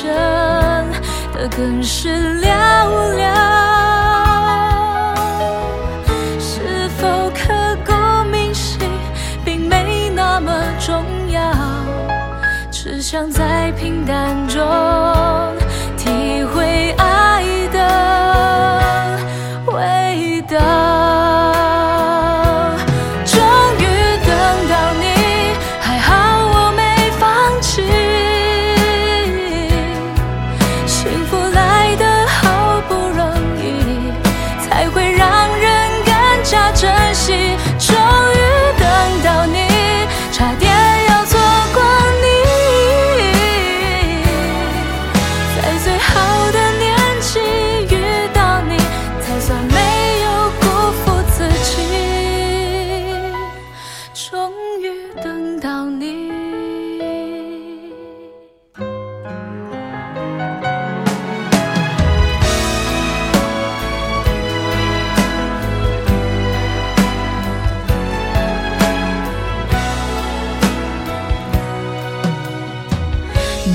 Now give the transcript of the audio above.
真的更是寥寥。是否刻骨铭心，并没那么重要，只想在平淡中